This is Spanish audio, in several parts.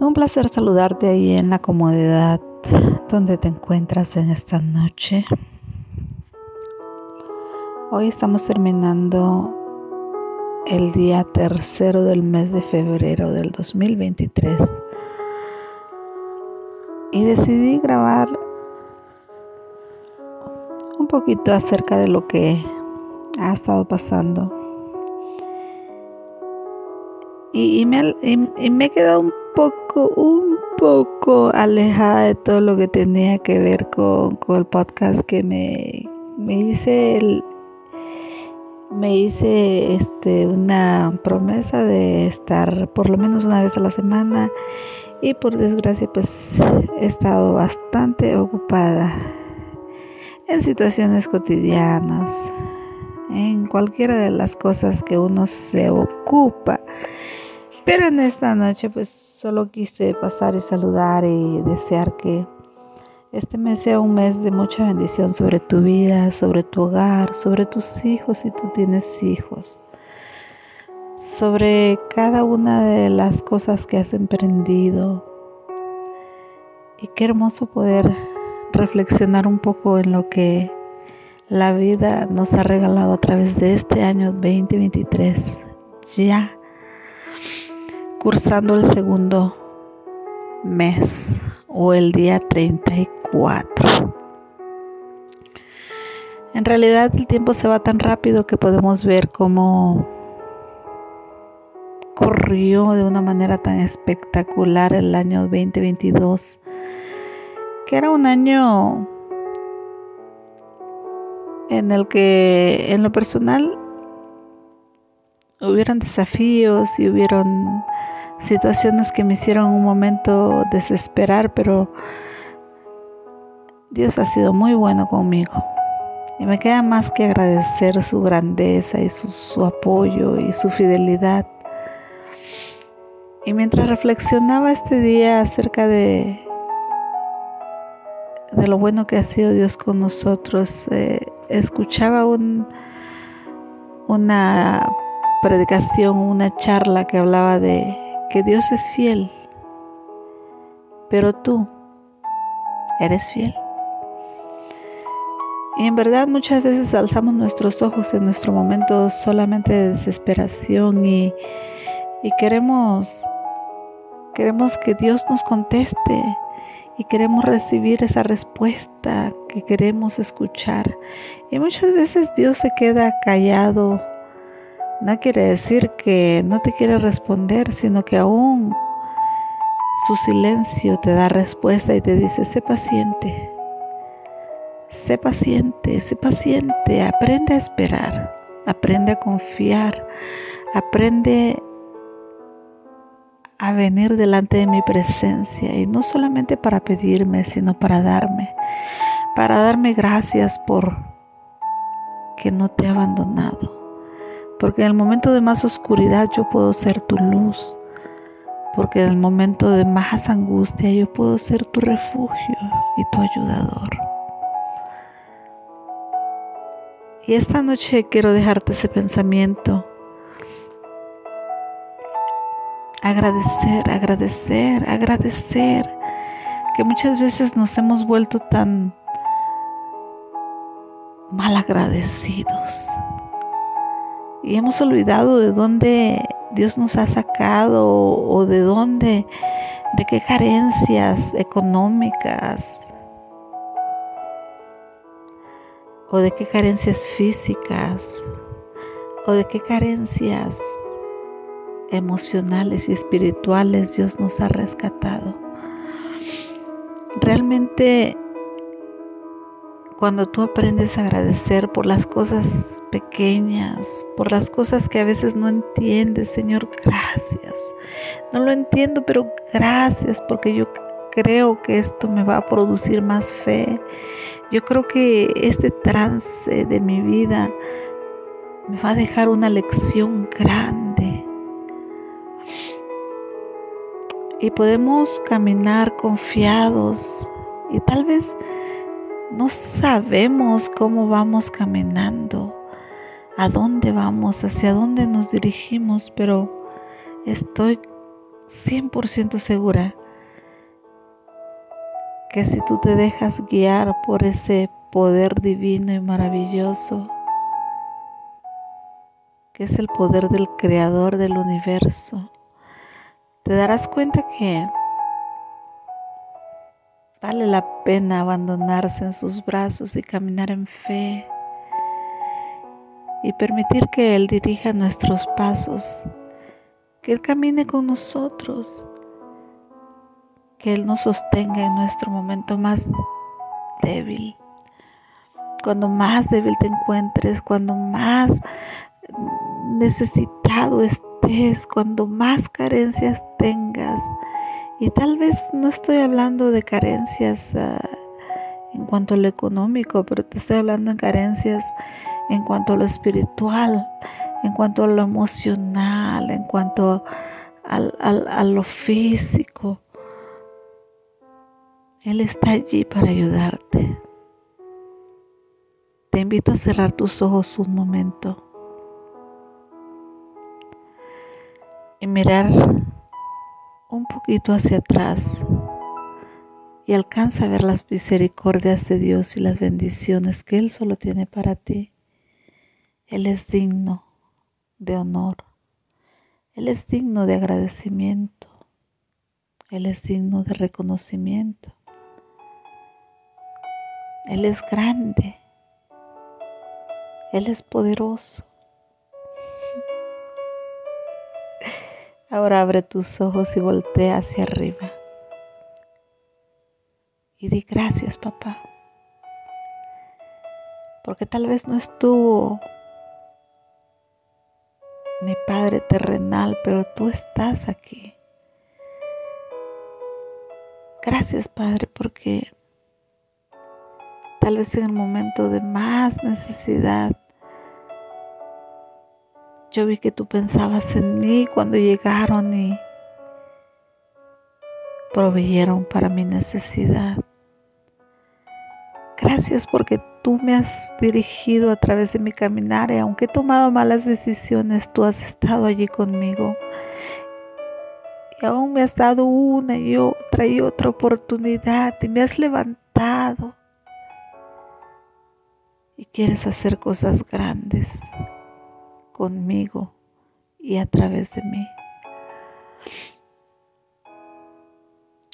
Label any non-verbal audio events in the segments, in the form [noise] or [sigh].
Un placer saludarte ahí en la comodidad donde te encuentras en esta noche. Hoy estamos terminando el día tercero del mes de febrero del 2023 y decidí grabar un poquito acerca de lo que ha estado pasando y, me, y me he quedado poco, un poco alejada de todo lo que tenía que ver con, el podcast que me, me hice el, me hice este una promesa de estar por lo menos una vez a la semana y por desgracia pues he estado bastante ocupada en situaciones cotidianas en cualquiera de las cosas que uno se ocupa pero en esta noche pues solo quise pasar y saludar y desear que este mes sea un mes de mucha bendición sobre tu vida, sobre tu hogar, sobre tus hijos si tú tienes hijos, sobre cada una de las cosas que has emprendido. Y qué hermoso poder reflexionar un poco en lo que la vida nos ha regalado a través de este año 2023. Ya cursando el segundo mes o el día 34. En realidad el tiempo se va tan rápido que podemos ver cómo corrió de una manera tan espectacular el año 2022, que era un año en el que en lo personal hubieron desafíos y hubieron situaciones que me hicieron un momento desesperar, pero Dios ha sido muy bueno conmigo. Y me queda más que agradecer su grandeza y su, apoyo y su fidelidad. Y mientras reflexionaba este día acerca de, de lo bueno que ha sido Dios con nosotros, eh, escuchaba un, una predicación, una charla que hablaba de que Dios es fiel, pero tú eres fiel. Y en verdad muchas veces alzamos nuestros ojos en nuestro momento solamente de desesperación y, y queremos, queremos que Dios nos conteste y queremos recibir esa respuesta que queremos escuchar. Y muchas veces Dios se queda callado no quiere decir que no te quiere responder, sino que aún su silencio te da respuesta y te dice, sé paciente, sé paciente, sé paciente, aprende a esperar, aprende a confiar, aprende a venir delante de mi presencia y no solamente para pedirme, sino para darme, para darme gracias por que no te he abandonado porque en el momento de más oscuridad yo puedo ser tu luz, porque en el momento de más angustia yo puedo ser tu refugio y tu ayudador. Y esta noche quiero dejarte ese pensamiento. Agradecer, agradecer, agradecer, que muchas veces nos hemos vuelto tan mal agradecidos y hemos olvidado de dónde Dios nos ha sacado o de dónde, de qué carencias económicas o de qué carencias físicas o de qué carencias emocionales y espirituales Dios nos ha rescatado. Realmente cuando tú aprendes a agradecer por las cosas pequeñas, por las cosas que a veces no entiendes, Señor, gracias. No lo entiendo, pero gracias porque yo creo que esto me va a producir más fe. Yo creo que este trance de mi vida me va a dejar una lección grande. Y podemos caminar confiados y tal vez no sabemos cómo vamos caminando, a dónde vamos, hacia dónde nos dirigimos, pero estoy 100% segura que si tú te dejas guiar por ese poder divino y maravilloso, que es el poder del creador del universo, te darás cuenta que vale la pena abandonarse en sus brazos y caminar en fe y permitir que Él dirija nuestros pasos, que Él camine con nosotros, que Él nos sostenga en nuestro momento más débil. Cuando más débil te encuentres, cuando más necesitado estés, cuando más carencias tengas. Y tal vez no estoy hablando de carencias uh, en cuanto a lo económico, pero te estoy hablando de carencias en cuanto a lo espiritual, en cuanto a lo emocional, en cuanto a lo físico. Él está allí para ayudarte. Te invito a cerrar tus ojos un momento y mirar un poquito hacia atrás y alcanza a ver las misericordias de Dios y las bendiciones que Él solo tiene para ti. Él es digno de honor. Él es digno de agradecimiento. Él es digno de reconocimiento. Él es grande. Él es poderoso. [laughs] Ahora abre tus ojos y voltea hacia arriba. Y di gracias, papá. Porque tal vez no estuvo mi Padre terrenal, pero tú estás aquí. Gracias, Padre, porque tal vez en el momento de más necesidad, yo vi que tú pensabas en mí cuando llegaron y proveyeron para mi necesidad. Gracias porque tú me has dirigido a través de mi caminar y aunque he tomado malas decisiones, tú has estado allí conmigo. Y aún me has dado una y otra y otra oportunidad y me has levantado. Y quieres hacer cosas grandes conmigo y a través de mí.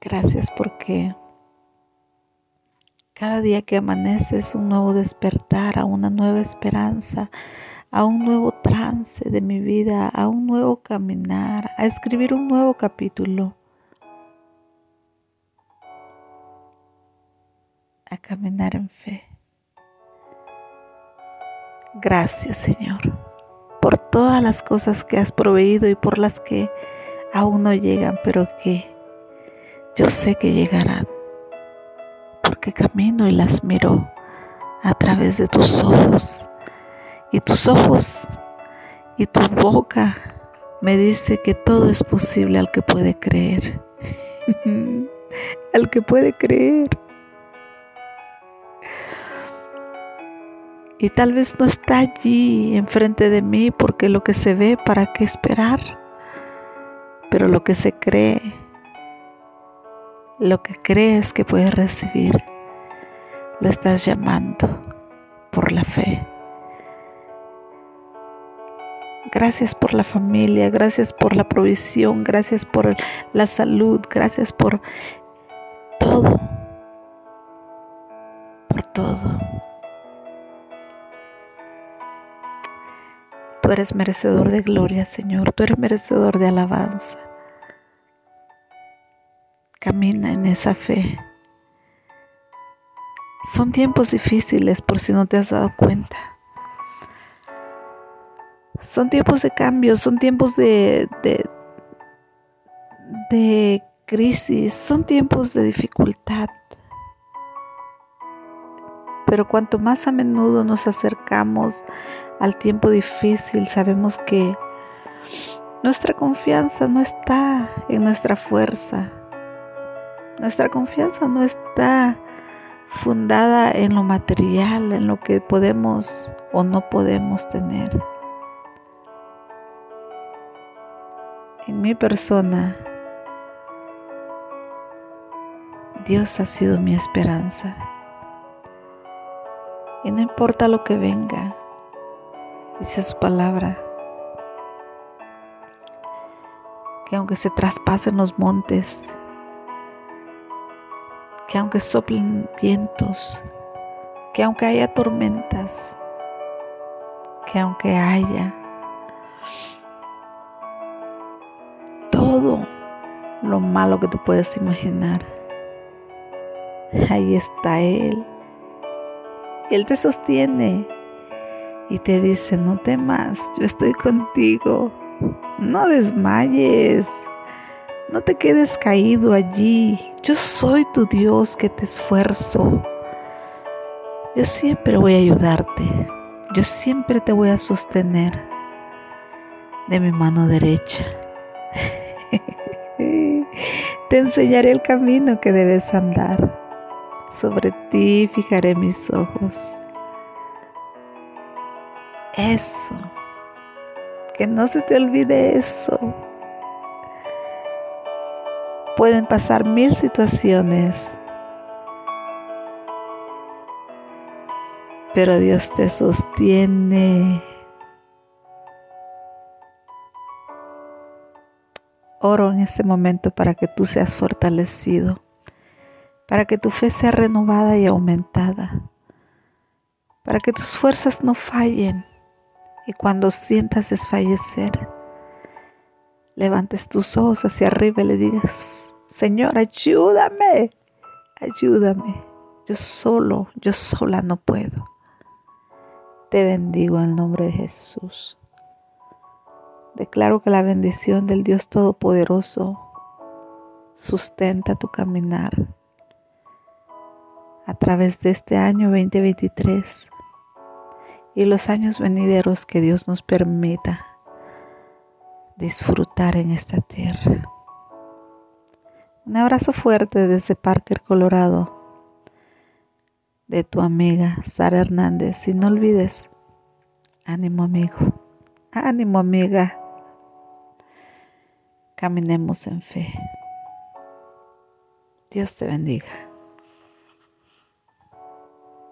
Gracias porque cada día que amanece es un nuevo despertar, a una nueva esperanza, a un nuevo trance de mi vida, a un nuevo caminar, a escribir un nuevo capítulo, a caminar en fe. Gracias Señor por todas las cosas que has proveído y por las que aún no llegan, pero que yo sé que llegarán porque camino y las miro a través de tus ojos. Y tus ojos y tu boca me dice que todo es posible al que puede creer. [laughs] al que puede creer. Y tal vez no está allí enfrente de mí porque lo que se ve, ¿para qué esperar? Pero lo que se cree lo que crees que puedes recibir, lo estás llamando por la fe. Gracias por la familia, gracias por la provisión, gracias por la salud, gracias por todo, por todo. Tú eres merecedor de gloria, Señor, tú eres merecedor de alabanza. Camina en esa fe. Son tiempos difíciles por si no te has dado cuenta. Son tiempos de cambio, son tiempos de, de, de crisis, son tiempos de dificultad. Pero cuanto más a menudo nos acercamos al tiempo difícil, sabemos que nuestra confianza no está en nuestra fuerza, nuestra confianza no está fundada en lo material, en lo que podemos o no podemos tener. En mi persona, Dios ha sido mi esperanza. Y no importa lo que venga, dice su palabra, que aunque se traspasen los montes, que aunque soplen vientos, que aunque haya tormentas, que aunque haya todo lo malo que tú puedes imaginar, ahí está Él. Él te sostiene y te dice, no temas, yo estoy contigo, no desmayes, no te quedes caído allí, yo soy tu Dios que te esfuerzo. Yo siempre voy a ayudarte. Yo siempre te voy a sostener de mi mano derecha. [laughs] te enseñaré el camino que debes andar. Sobre ti fijaré mis ojos. Eso. Que no se te olvide eso. Pueden pasar mil situaciones pero Dios te sostiene. Oro en este momento para que tú seas fortalecido, para que tu fe sea renovada y aumentada, para que tus fuerzas no fallen y cuando sientas desfallecer, levantes tus ojos hacia arriba y le digas, Señor, ayúdame, ayúdame, yo solo, yo sola no puedo. Te bendigo en el nombre de Jesús. Declaro que la bendición del Dios Todopoderoso sustenta tu caminar a través de este año 2023 y los años venideros que Dios nos permita disfrutar en esta tierra. Un abrazo fuerte desde Parker, Colorado de tu amiga Sara Hernández. Y no olvides, ánimo amigo, ánimo amiga. Caminemos en fe. Dios te bendiga.